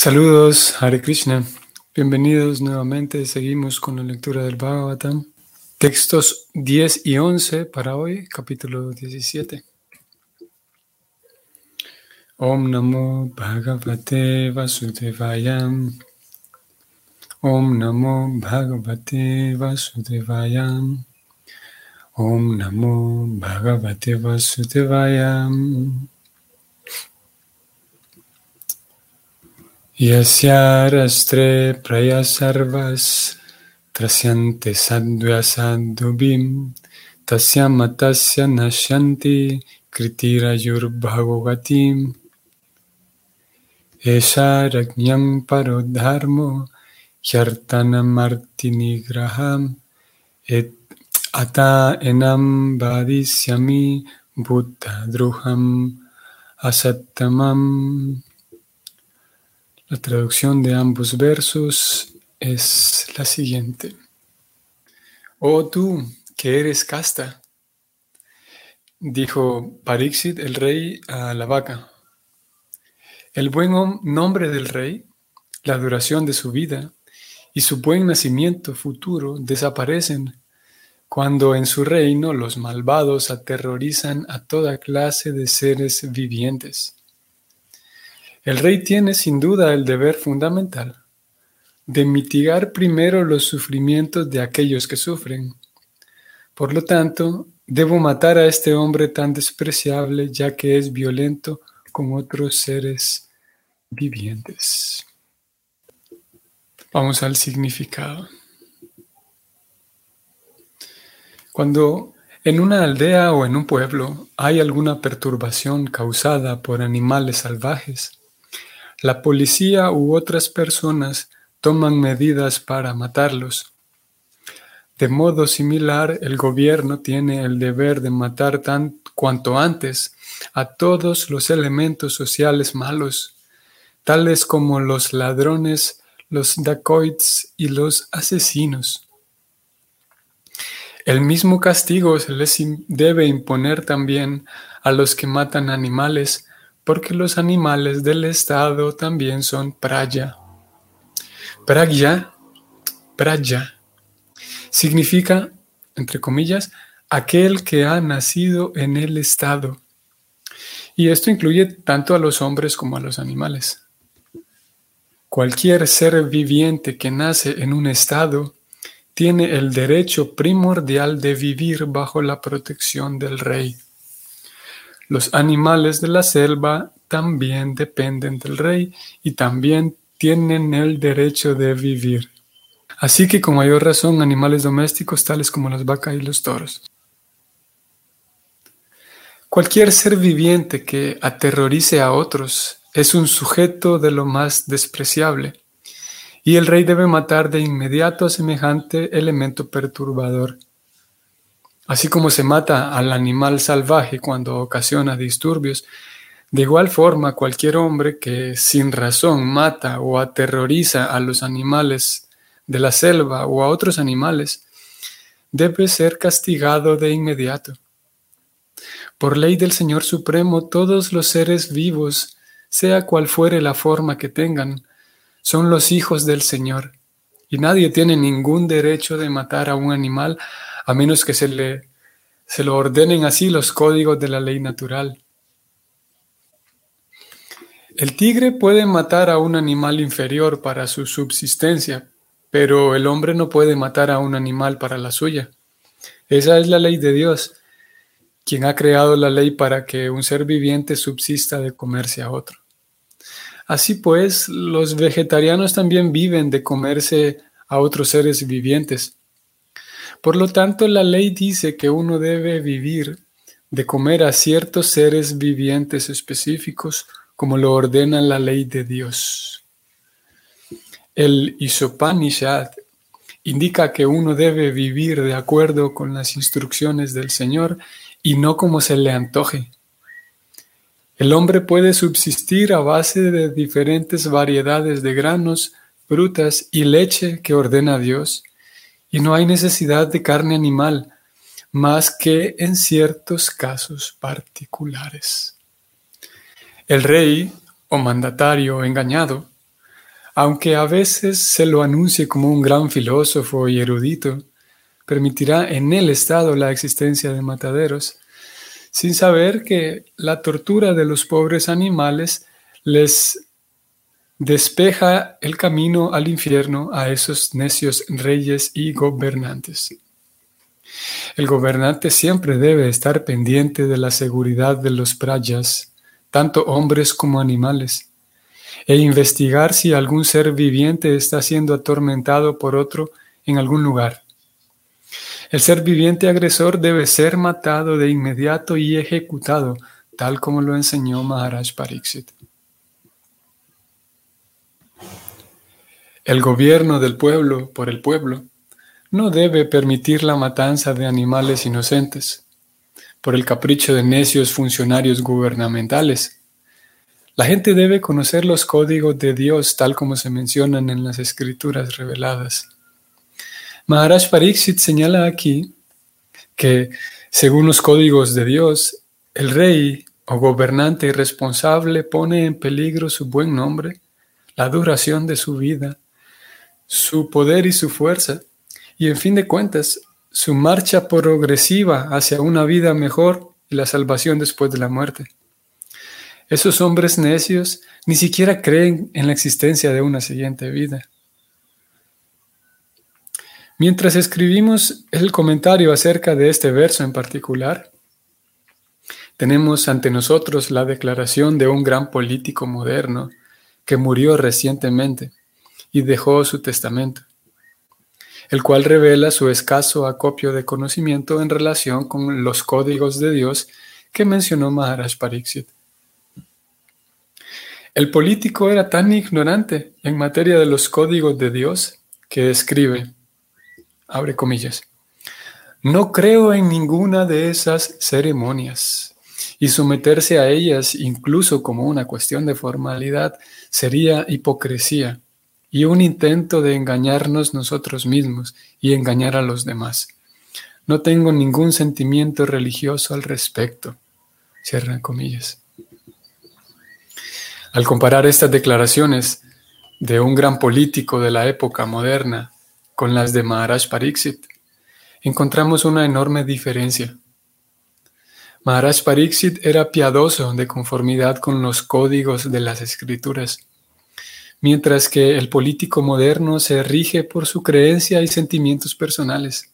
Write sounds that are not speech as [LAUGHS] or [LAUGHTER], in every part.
Saludos, Hare Krishna. Bienvenidos nuevamente. Seguimos con la lectura del Bhagavatam. Textos 10 y 11 para hoy, capítulo 17. Om Namo Bhagavate Vasudevaya. Om Namo Bhagavate Vasudevaya. Om Namo Bhagavate Vasudevaya. Yasyarastre prayasarvas trasyante sadvyasandubim tasyamatasya nashyanti kritirayurbhagavatim. Esha rajñam parodharmo hyartanamartinigraham et ata enam vadisyami buddha druham asattamam la traducción de ambos versos es la siguiente. Oh tú, que eres casta, dijo Parixit el rey a la vaca. El buen nombre del rey, la duración de su vida y su buen nacimiento futuro desaparecen cuando en su reino los malvados aterrorizan a toda clase de seres vivientes. El rey tiene sin duda el deber fundamental de mitigar primero los sufrimientos de aquellos que sufren. Por lo tanto, debo matar a este hombre tan despreciable ya que es violento con otros seres vivientes. Vamos al significado. Cuando en una aldea o en un pueblo hay alguna perturbación causada por animales salvajes, la policía u otras personas toman medidas para matarlos. De modo similar, el gobierno tiene el deber de matar tan cuanto antes a todos los elementos sociales malos, tales como los ladrones, los dacoits y los asesinos. El mismo castigo se les debe imponer también a los que matan animales porque los animales del estado también son praya. Pragya, praya, significa, entre comillas, aquel que ha nacido en el estado. Y esto incluye tanto a los hombres como a los animales. Cualquier ser viviente que nace en un estado tiene el derecho primordial de vivir bajo la protección del rey. Los animales de la selva también dependen del rey y también tienen el derecho de vivir. Así que con mayor razón animales domésticos tales como las vacas y los toros. Cualquier ser viviente que aterrorice a otros es un sujeto de lo más despreciable, y el rey debe matar de inmediato a semejante elemento perturbador. Así como se mata al animal salvaje cuando ocasiona disturbios, de igual forma cualquier hombre que sin razón mata o aterroriza a los animales de la selva o a otros animales, debe ser castigado de inmediato. Por ley del Señor Supremo, todos los seres vivos, sea cual fuere la forma que tengan, son los hijos del Señor, y nadie tiene ningún derecho de matar a un animal a menos que se, le, se lo ordenen así los códigos de la ley natural. El tigre puede matar a un animal inferior para su subsistencia, pero el hombre no puede matar a un animal para la suya. Esa es la ley de Dios, quien ha creado la ley para que un ser viviente subsista de comerse a otro. Así pues, los vegetarianos también viven de comerse a otros seres vivientes. Por lo tanto, la ley dice que uno debe vivir de comer a ciertos seres vivientes específicos como lo ordena la ley de Dios. El Isopanishad indica que uno debe vivir de acuerdo con las instrucciones del Señor y no como se le antoje. El hombre puede subsistir a base de diferentes variedades de granos, frutas y leche que ordena Dios y no hay necesidad de carne animal, más que en ciertos casos particulares. El rey o mandatario engañado aunque a veces se lo anuncie como un gran filósofo y erudito, permitirá en el Estado la existencia de mataderos, sin saber que la tortura de los pobres animales les despeja el camino al infierno a esos necios reyes y gobernantes. El gobernante siempre debe estar pendiente de la seguridad de los prayas, tanto hombres como animales, e investigar si algún ser viviente está siendo atormentado por otro en algún lugar. El ser viviente agresor debe ser matado de inmediato y ejecutado, tal como lo enseñó Maharaj Pariksit. El gobierno del pueblo por el pueblo no debe permitir la matanza de animales inocentes por el capricho de necios funcionarios gubernamentales. La gente debe conocer los códigos de Dios tal como se mencionan en las escrituras reveladas. Maharaj Pariksit señala aquí que, según los códigos de Dios, el rey o gobernante irresponsable pone en peligro su buen nombre, la duración de su vida, su poder y su fuerza, y en fin de cuentas, su marcha progresiva hacia una vida mejor y la salvación después de la muerte. Esos hombres necios ni siquiera creen en la existencia de una siguiente vida. Mientras escribimos el comentario acerca de este verso en particular, tenemos ante nosotros la declaración de un gran político moderno que murió recientemente y dejó su testamento el cual revela su escaso acopio de conocimiento en relación con los códigos de Dios que mencionó Maharaj Pariksit. El político era tan ignorante en materia de los códigos de Dios que escribe, abre comillas, no creo en ninguna de esas ceremonias y someterse a ellas incluso como una cuestión de formalidad sería hipocresía y un intento de engañarnos nosotros mismos y engañar a los demás. No tengo ningún sentimiento religioso al respecto. Cierran comillas. Al comparar estas declaraciones de un gran político de la época moderna con las de Maharaj Pariksit, encontramos una enorme diferencia. Maharaj Pariksit era piadoso de conformidad con los códigos de las escrituras mientras que el político moderno se rige por su creencia y sentimientos personales.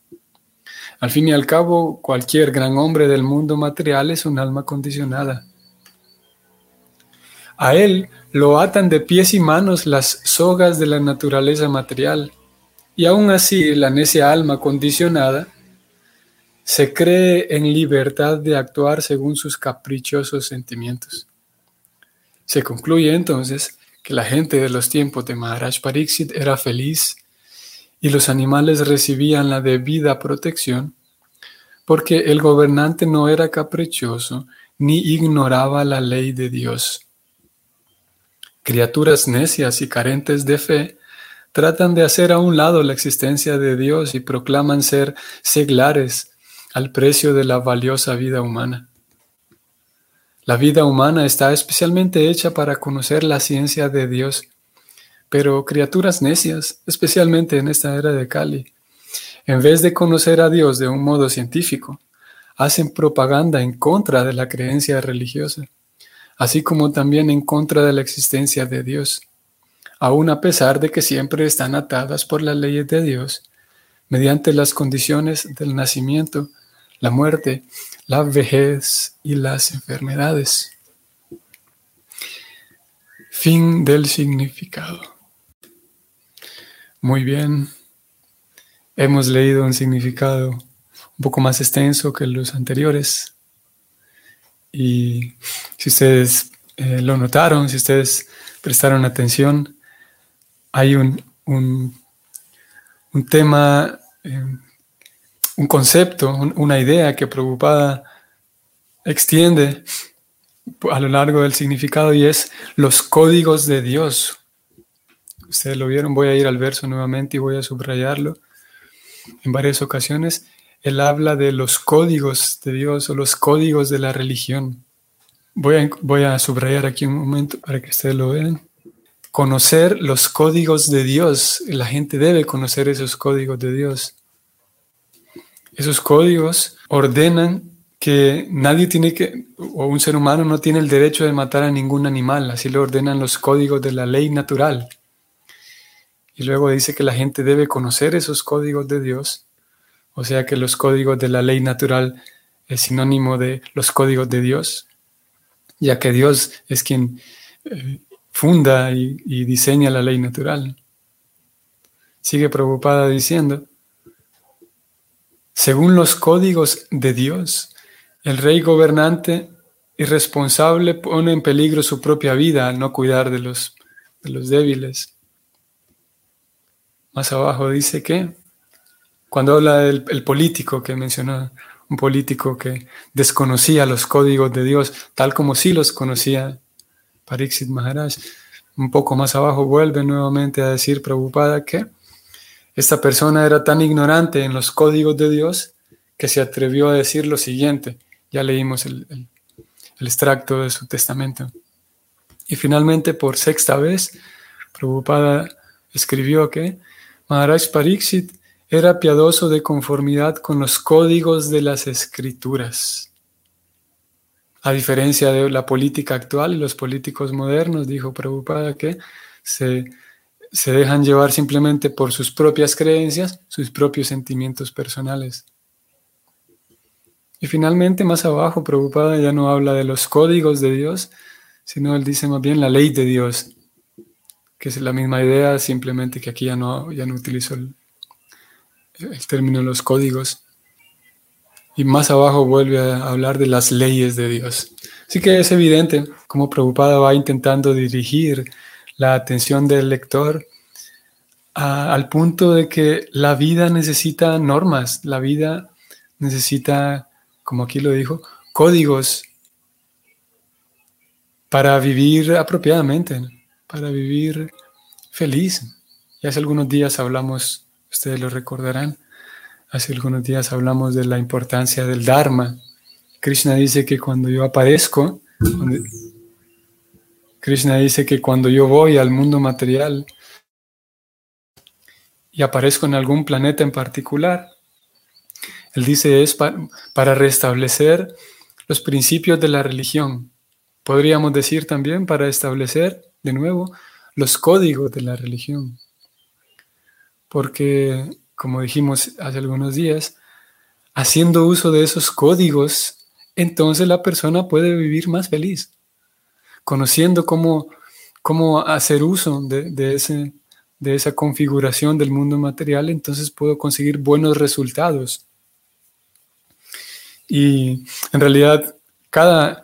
Al fin y al cabo, cualquier gran hombre del mundo material es un alma condicionada. A él lo atan de pies y manos las sogas de la naturaleza material, y aún así la necia alma condicionada se cree en libertad de actuar según sus caprichosos sentimientos. Se concluye entonces que la gente de los tiempos de Maharaj Pariksit era feliz y los animales recibían la debida protección, porque el gobernante no era caprichoso ni ignoraba la ley de Dios. Criaturas necias y carentes de fe tratan de hacer a un lado la existencia de Dios y proclaman ser seglares al precio de la valiosa vida humana. La vida humana está especialmente hecha para conocer la ciencia de Dios, pero criaturas necias, especialmente en esta era de Cali, en vez de conocer a Dios de un modo científico, hacen propaganda en contra de la creencia religiosa, así como también en contra de la existencia de Dios, aun a pesar de que siempre están atadas por las leyes de Dios, mediante las condiciones del nacimiento, la muerte la vejez y las enfermedades. Fin del significado. Muy bien. Hemos leído un significado un poco más extenso que los anteriores. Y si ustedes eh, lo notaron, si ustedes prestaron atención, hay un, un, tema eh, un concepto, una idea que Prabhupada extiende a lo largo del significado y es los códigos de Dios. Ustedes lo vieron, voy a ir al verso nuevamente y voy a subrayarlo. En varias ocasiones, él habla de los códigos de Dios o los códigos de la religión. Voy a, voy a subrayar aquí un momento para que ustedes lo vean. conocer los códigos de Dios. La gente debe conocer esos códigos de Dios. Esos códigos ordenan que nadie tiene que, o un ser humano no tiene el derecho de matar a ningún animal, así lo ordenan los códigos de la ley natural. Y luego dice que la gente debe conocer esos códigos de Dios, o sea que los códigos de la ley natural es sinónimo de los códigos de Dios, ya que Dios es quien eh, funda y, diseña la ley natural. Sigue preocupada diciendo, según los códigos de Dios, el rey gobernante y responsable pone en peligro su propia vida al no cuidar de los, débiles. Más abajo dice que, cuando habla del el político que mencionó, un político que desconocía los códigos de Dios, tal como sí los conocía Pariksit Maharaj, un poco más abajo vuelve nuevamente a decir preocupada que esta persona era tan ignorante en los códigos de Dios que se atrevió a decir lo siguiente. Ya leímos el, extracto de su testamento. Y finalmente, por sexta vez, preocupada escribió que Maharaj Pariksit era piadoso de conformidad con los códigos de las escrituras. A diferencia de la política actual y los políticos modernos, dijo Prabhupada que se, se dejan llevar simplemente por sus propias creencias, sus propios sentimientos personales. Y finalmente, más abajo, Prabhupada ya no habla de los códigos de Dios, sino él dice más bien la ley de Dios, que es la misma idea, simplemente que aquí ya no, ya no utilizo el, el término los códigos. Y más abajo vuelve a hablar de las leyes de Dios. Así que es evidente cómo Preocupada va intentando dirigir la atención del lector al punto de que la vida necesita normas, la vida necesita, como aquí lo dijo, códigos para vivir apropiadamente, para vivir feliz. Y hace algunos días hablamos, ustedes lo recordarán, Hace algunos días hablamos de la importancia del Dharma. Krishna dice que cuando yo aparezco, Krishna dice que cuando yo voy al mundo material y aparezco en algún planeta en particular, él dice es para restablecer los principios de la religión. Podríamos decir también para establecer de nuevo los códigos de la religión. Porque como dijimos hace algunos días, haciendo uso de esos códigos, entonces la persona puede vivir más feliz, conociendo cómo, cómo hacer uso de, ese, de esa configuración del mundo material, entonces puedo conseguir buenos resultados. Y en realidad, cada,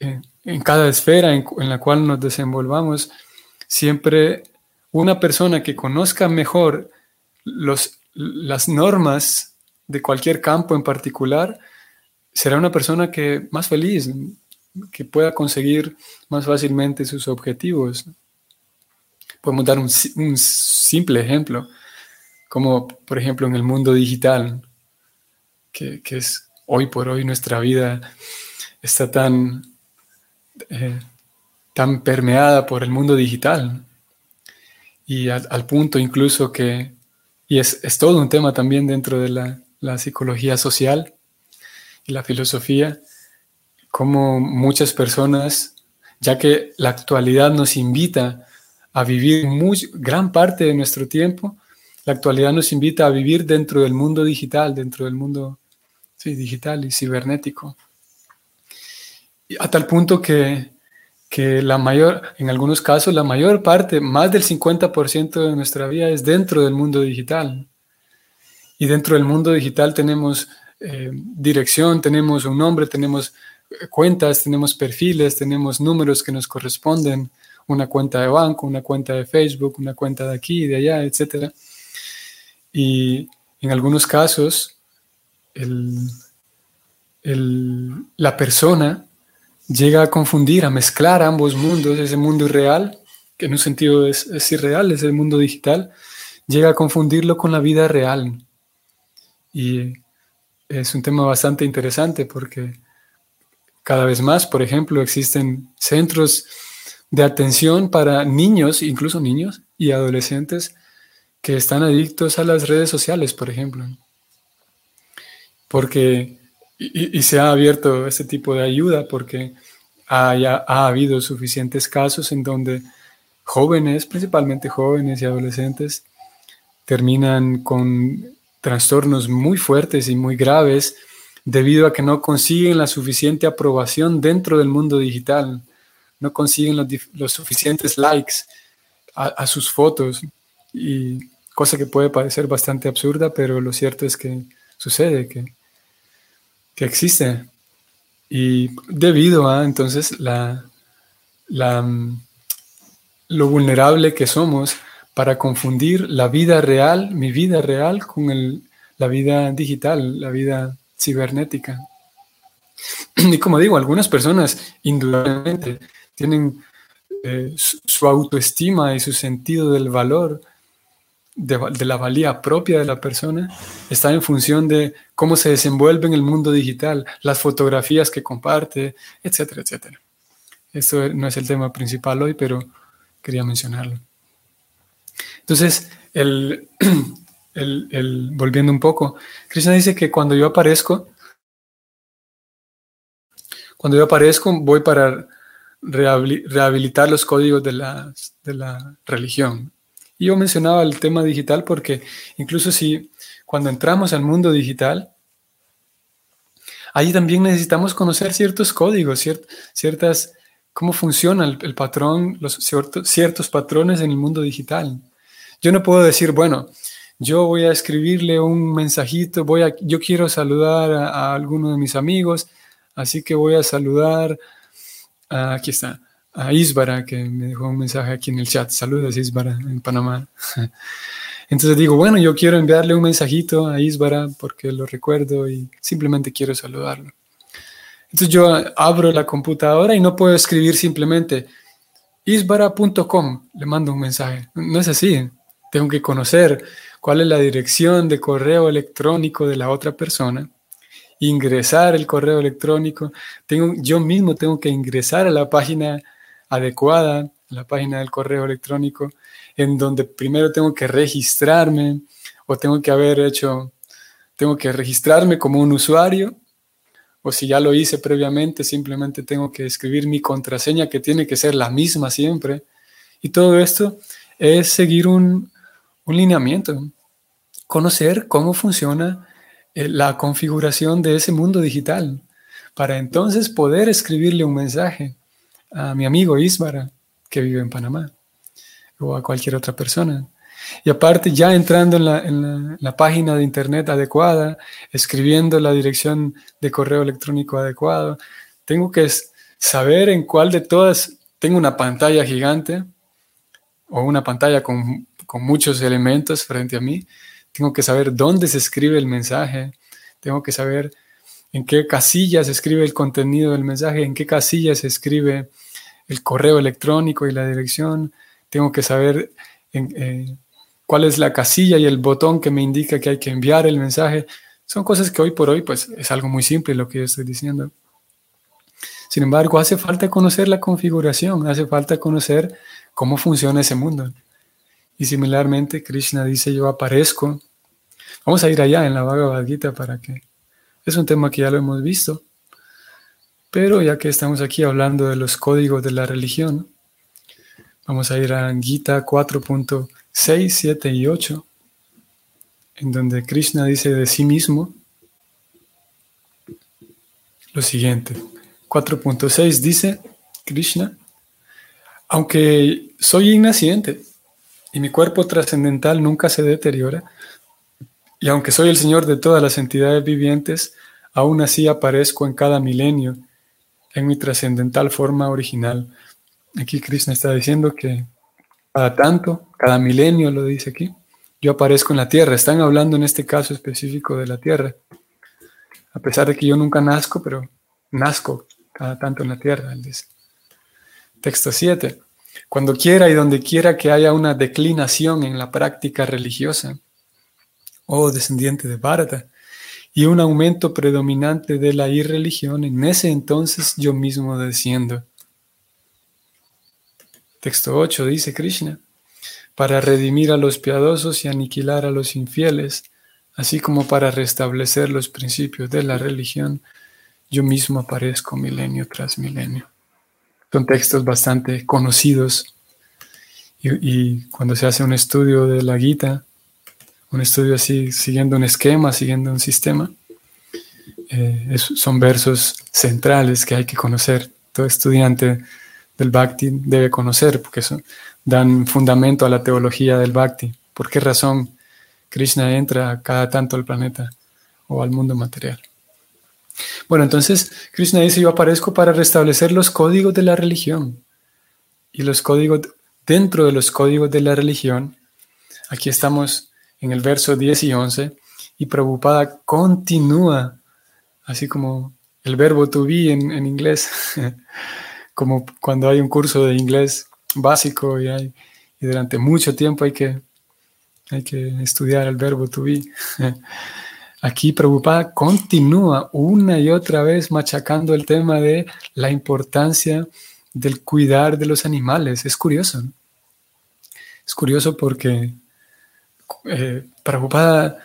eh, en cada esfera en, en la cual nos desenvolvamos, siempre una persona que conozca mejor los, las normas de cualquier campo en particular, será una persona que más feliz, que pueda conseguir más fácilmente sus objetivos. Podemos dar un, simple ejemplo, como por ejemplo en el mundo digital, que, es hoy por hoy nuestra vida está tan, eh, tan permeada por el mundo digital y al punto incluso que y es, todo un tema también dentro de la, psicología social y la filosofía, como muchas personas, ya que la actualidad nos invita a vivir muy, gran parte de nuestro tiempo, la actualidad nos invita a vivir dentro del mundo digital, dentro del mundo digital y cibernético. Y a tal punto que que la mayor, en algunos casos, la mayor parte, más del 50% de nuestra vida es dentro del mundo digital. Y dentro del mundo digital tenemos eh, dirección, tenemos un nombre, tenemos cuentas, tenemos perfiles, tenemos números que nos corresponden, una cuenta de banco, una cuenta de Facebook, una cuenta de aquí, de allá, etc. Y en algunos casos, la persona llega a confundir, a mezclar ambos mundos, ese mundo irreal, que en un sentido es, irreal, es el mundo digital, llega a confundirlo con la vida real. Y es un tema bastante interesante porque cada vez más, por ejemplo, existen centros de atención para niños, incluso niños y adolescentes que están adictos a las redes sociales, por ejemplo. Porque, y, se ha abierto este tipo de ayuda porque haya, ha habido suficientes casos en donde jóvenes, principalmente jóvenes y adolescentes, terminan con trastornos muy fuertes y muy graves debido a que no consiguen la suficiente aprobación dentro del mundo digital, no consiguen los, suficientes likes a, sus fotos, y cosa que puede parecer bastante absurda, pero lo cierto es que sucede, que, que existe. Y debido a entonces la, la, lo vulnerable que somos para confundir la vida real, mi vida real, con el, la vida digital, la vida cibernética. [CLEARS THROAT] Y como digo, algunas personas indudablemente tienen eh, su, autoestima y su sentido del valor, de, de, la valía propia de la persona, está en función de cómo se desenvuelve en el mundo digital, las fotografías que comparte, etcétera, etcétera. Esto no es el tema principal hoy, pero quería mencionarlo. Entonces, el, [CLEARS THROAT] el, volviendo un poco, Krishna dice que cuando yo aparezco, cuando yo aparezco voy para rehabilitar los códigos de la, religión. Y yo mencionaba el tema digital porque incluso si cuando entramos al mundo digital, ahí también necesitamos conocer ciertos códigos, ciertas, cómo funciona el, patrón, los ciertos patrones en el mundo digital. Yo no puedo decir, bueno, yo voy a escribirle un mensajito, voy a, yo quiero saludar a, alguno de mis amigos, así que voy a saludar, aquí está, a Isbara, que me dejó un mensaje aquí en el chat. Saludos, Isbara, en Panamá. [LAUGHS] Entonces digo, bueno, yo quiero enviarle un mensajito a Isbara porque lo recuerdo y simplemente quiero saludarlo. Entonces yo abro la computadora y no puedo escribir simplemente isbara.com, le mando un mensaje. No es así. Tengo que conocer cuál es la dirección de correo electrónico de la otra persona, ingresar el correo electrónico. Tengo, yo mismo tengo que ingresar a la página adecuada, la página del correo electrónico, en donde primero tengo que registrarme o tengo que haber hecho, tengo que registrarme como un usuario o si ya lo hice previamente, simplemente tengo que escribir mi contraseña que tiene que ser la misma siempre. Y todo esto es seguir un, un lineamiento, conocer cómo funciona eh, la configuración de ese mundo digital, para entonces poder escribirle un mensaje a mi amigo Isbara, que vive en Panamá, o a cualquier otra persona. Y aparte, ya entrando en la, en la, página de internet adecuada, escribiendo la dirección de correo electrónico adecuado, tengo que saber en cuál de todas tengo una pantalla gigante o una pantalla con con muchos elementos frente a mí. Tengo que saber dónde se escribe el mensaje. Tengo que saber en qué casilla se escribe el contenido del mensaje, en qué casilla se escribe el correo electrónico y la dirección. Tengo que saber eh, cuál es la casilla y el botón que me indica que hay que enviar el mensaje. Son cosas que hoy por hoy pues es algo muy simple lo que yo estoy diciendo. Sin embargo, hace falta conocer la configuración, hace falta conocer cómo funciona ese mundo. Y similarmente, Krishna dice, yo aparezco. Vamos a ir allá en la Bhagavad Gita para que... Es un tema que ya lo hemos visto. Pero ya que estamos aquí hablando de los códigos de la religión, vamos a ir a Gita 4.6, 7 y 8, en donde Krishna dice de sí mismo lo siguiente. 4.6 dice Krishna, aunque soy ignaciente, y mi cuerpo trascendental nunca se deteriora, y aunque soy el Señor de todas las entidades vivientes, aún así aparezco en cada milenio en mi trascendental forma original. Aquí Krishna está diciendo que cada tanto, cada milenio lo dice aquí, yo aparezco en la tierra. Están hablando en este caso específico de la tierra. A pesar de que yo nunca nazco, pero nazco cada tanto en la tierra, dice. Texto 7 cuando quiera y donde quiera que haya una declinación en la práctica religiosa, o descendiente de Bharata, y un aumento predominante de la irreligión, en ese entonces yo mismo desciendo. Texto 8 dice Krishna, para redimir a los piadosos y aniquilar a los infieles, así como para restablecer los principios de la religión, yo mismo aparezco milenio tras milenio. Son textos bastante conocidos y, cuando se hace un estudio de la Gita, un estudio así, siguiendo un esquema, siguiendo un sistema, eh, son versos centrales que hay que conocer. Todo estudiante del Bhakti debe conocer porque son, dan fundamento a la teología del Bhakti. ¿Por qué razón Krishna entra cada tanto al planeta o al mundo material? Bueno, entonces Krishna dice, yo aparezco para restablecer los códigos de la religión. Y los códigos, dentro de los códigos de la religión, aquí estamos en el verso 10 y 11, y Prabhupada continúa, así como el verbo to be en, en inglés, [LAUGHS] como cuando hay un curso de inglés básico y, hay, y durante mucho tiempo hay que, hay que estudiar el verbo to be. [LAUGHS] Aquí Prabhupada continúa una y otra vez machacando el tema de la importancia del cuidar de los animales. Es curioso. Es curioso porque eh, Prabhupada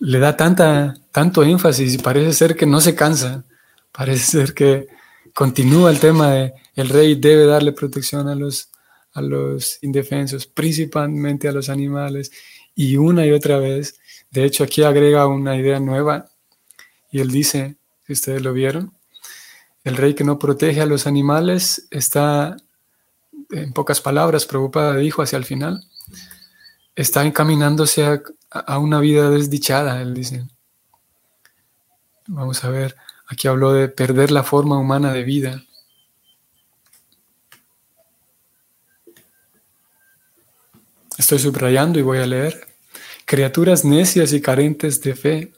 le da tanta, tanto énfasis y parece ser que no se cansa. Parece ser que continúa el tema de el rey debe darle protección a los, a los indefensos, principalmente a los animales. Y una y otra vez de hecho, aquí agrega una idea nueva y él dice, si ustedes lo vieron, el rey que no protege a los animales está, en pocas palabras, preocupada, dijo hacia el final, está encaminándose a, a una vida desdichada, él dice. Vamos a ver, aquí habló de perder la forma humana de vida. Estoy subrayando y voy a leer. Criaturas necias y carentes de fe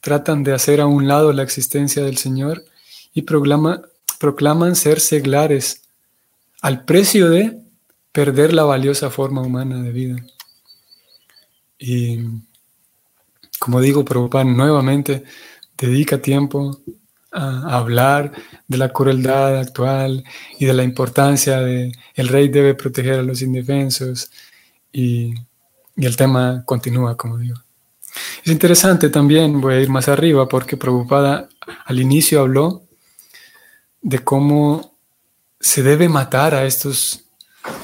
tratan de hacer a un lado la existencia del Señor y proclaman ser seglares al precio de perder la valiosa forma humana de vida. Y como digo, Prabhupada nuevamente dedica tiempo a hablar de la crueldad actual y de la importancia de el rey debe proteger a los indefensos y y el tema continúa, como digo. Es interesante también, voy a ir más arriba, porque Prabhupada al inicio habló de cómo se debe matar a estos,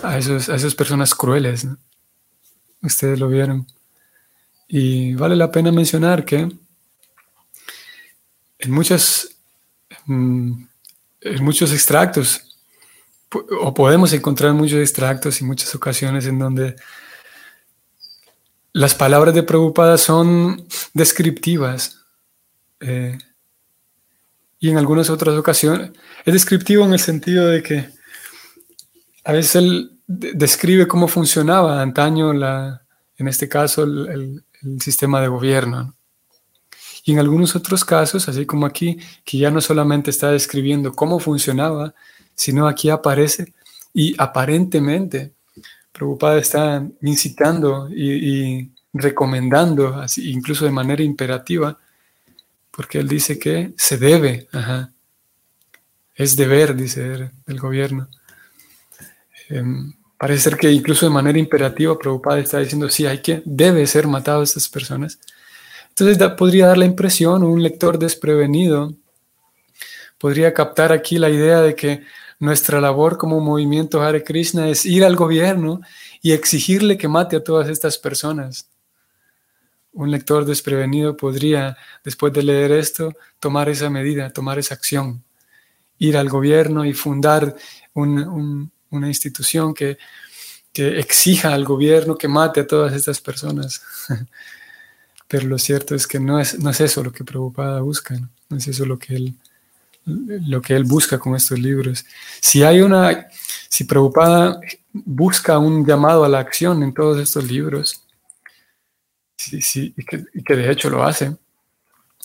a, esos, a esas personas crueles. Ustedes lo vieron. Y vale la pena mencionar que en muchos, en muchos extractos, o podemos encontrar muchos extractos y muchas ocasiones en donde las palabras de Prabhupada son descriptivas eh, y en algunas otras ocasiones es descriptivo en el sentido de que a veces él describe cómo funcionaba antaño, la, en este caso, el, sistema de gobierno. Y en algunos otros casos, así como aquí, que ya no solamente está describiendo cómo funcionaba, sino aquí aparece y aparentemente Prabhupada está incitando y, recomendando, incluso de manera imperativa, porque él dice que se debe, es deber, dice el gobierno. Em, parece ser que incluso de manera imperativa Prabhupada está diciendo, sí, hay que, debe ser matado a estas personas. Entonces podría dar la impresión, un lector desprevenido podría captar aquí la idea de que nuestra labor como movimiento Hare Krishna es ir al gobierno y exigirle que mate a todas estas personas. Un lector desprevenido podría, después de leer esto, tomar esa medida, tomar esa acción, ir al gobierno y fundar una institución que, exija al gobierno que mate a todas estas personas. [LAUGHS] Pero lo cierto es que no es, no es eso lo que Prabhupada busca, no es eso lo que él lo que él busca con estos libros. Si hay una, si Prabhupada busca un llamado a la acción en todos estos libros, sí, sí, y, que, de hecho lo hace,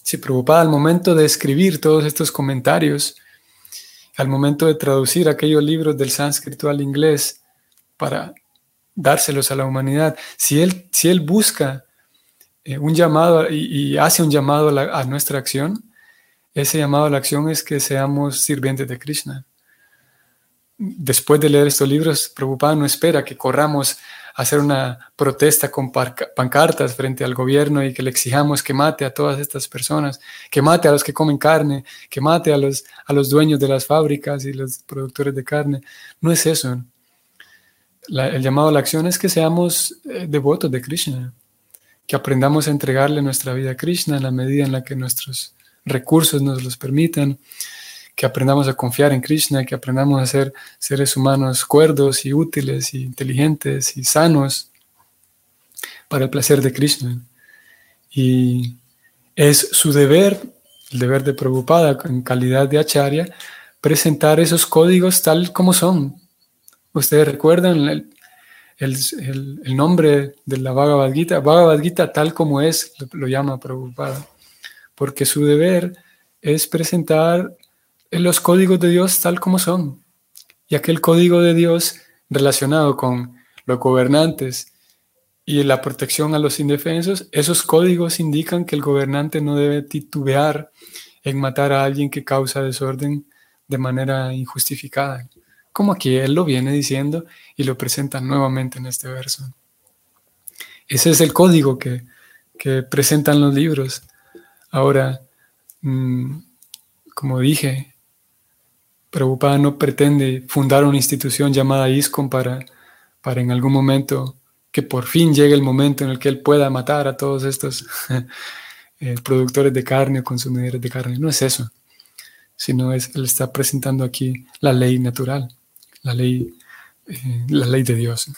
si Prabhupada al momento de escribir todos estos comentarios, al momento de traducir aquellos libros del sánscrito al inglés para dárselos a la humanidad, si él, si él busca eh, un llamado y, hace un llamado a nuestra acción, ese llamado a la acción es que seamos sirvientes de Krishna. después de leer estos libros, Prabhupada no espera que corramos a hacer una protesta con pancartas frente al gobierno y que le exijamos que mate a todas estas personas, que mate a los que comen carne, que mate a los, a los dueños de las fábricas y los productores de carne. No es eso. el llamado a la acción es que seamos eh, devotos de Krishna, que aprendamos a entregarle nuestra vida a Krishna en la medida en la que nuestros recursos nos los permitan, que aprendamos a confiar en Krishna, que aprendamos a ser seres humanos cuerdos y útiles y inteligentes y sanos para el placer de Krishna. Y es su deber, el deber de Prabhupada en calidad de acharya, presentar esos códigos tal como son. Ustedes recuerdan el, el, nombre de la Bhagavad Gita, Bhagavad Gita tal como es, lo llama Prabhupada, porque su deber es presentar los códigos de Dios tal como son. Y aquel código de Dios relacionado con los gobernantes y la protección a los indefensos, esos códigos indican que el gobernante no debe titubear en matar a alguien que causa desorden de manera injustificada, como aquí él lo viene diciendo y lo presenta nuevamente en este verso. Ese es el código que, presentan los libros. Ahora, mm, como dije, Prabhupada no pretende fundar una institución llamada ISKCON para, para en algún momento que por fin llegue el momento en el que él pueda matar a todos estos [LAUGHS] eh, productores de carne o consumidores de carne. No es eso, sino es, él está presentando aquí la ley natural, la ley, eh, la ley de Dios.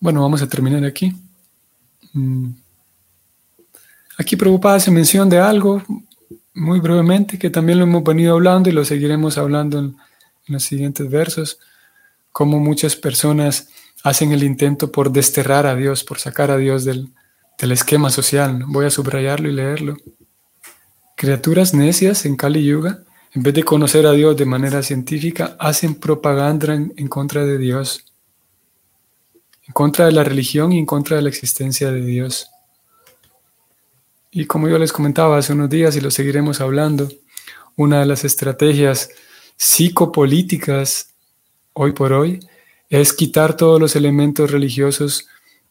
Bueno, vamos a terminar aquí. Mm. Aquí Prabhupada hace mención de algo muy brevemente, que también lo hemos venido hablando y lo seguiremos hablando en, los siguientes versos, cómo muchas personas hacen el intento por desterrar a Dios, por sacar a Dios del, esquema social. Voy a subrayarlo y leerlo. Criaturas necias en Kali Yuga, en vez de conocer a Dios de manera científica, hacen propaganda en contra de Dios, en contra de la religión y en contra de la existencia de Dios. Y como yo les comentaba hace unos días y lo seguiremos hablando, una de las estrategias psicopolíticas hoy por hoy es quitar todos los elementos religiosos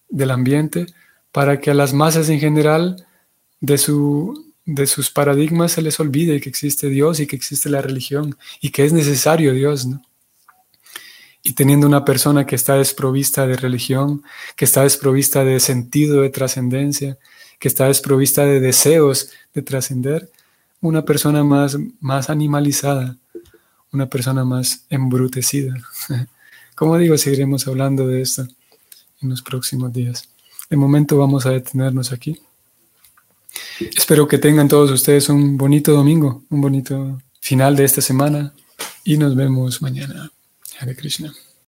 del ambiente para que a las masas en general de, su, de sus paradigmas se les olvide que existe Dios y que existe la religión y que es necesario Dios, ¿no? Y teniendo una persona que está desprovista de religión, que está desprovista de sentido de trascendencia, que está desprovista de deseos de trascender, una persona más, más animalizada, una persona más embrutecida. [LAUGHS] Como digo, seguiremos hablando de esto en los próximos días. De momento vamos a detenernos aquí. Espero que tengan todos ustedes un bonito domingo, un bonito final de esta semana y nos vemos mañana. Hare Krishna.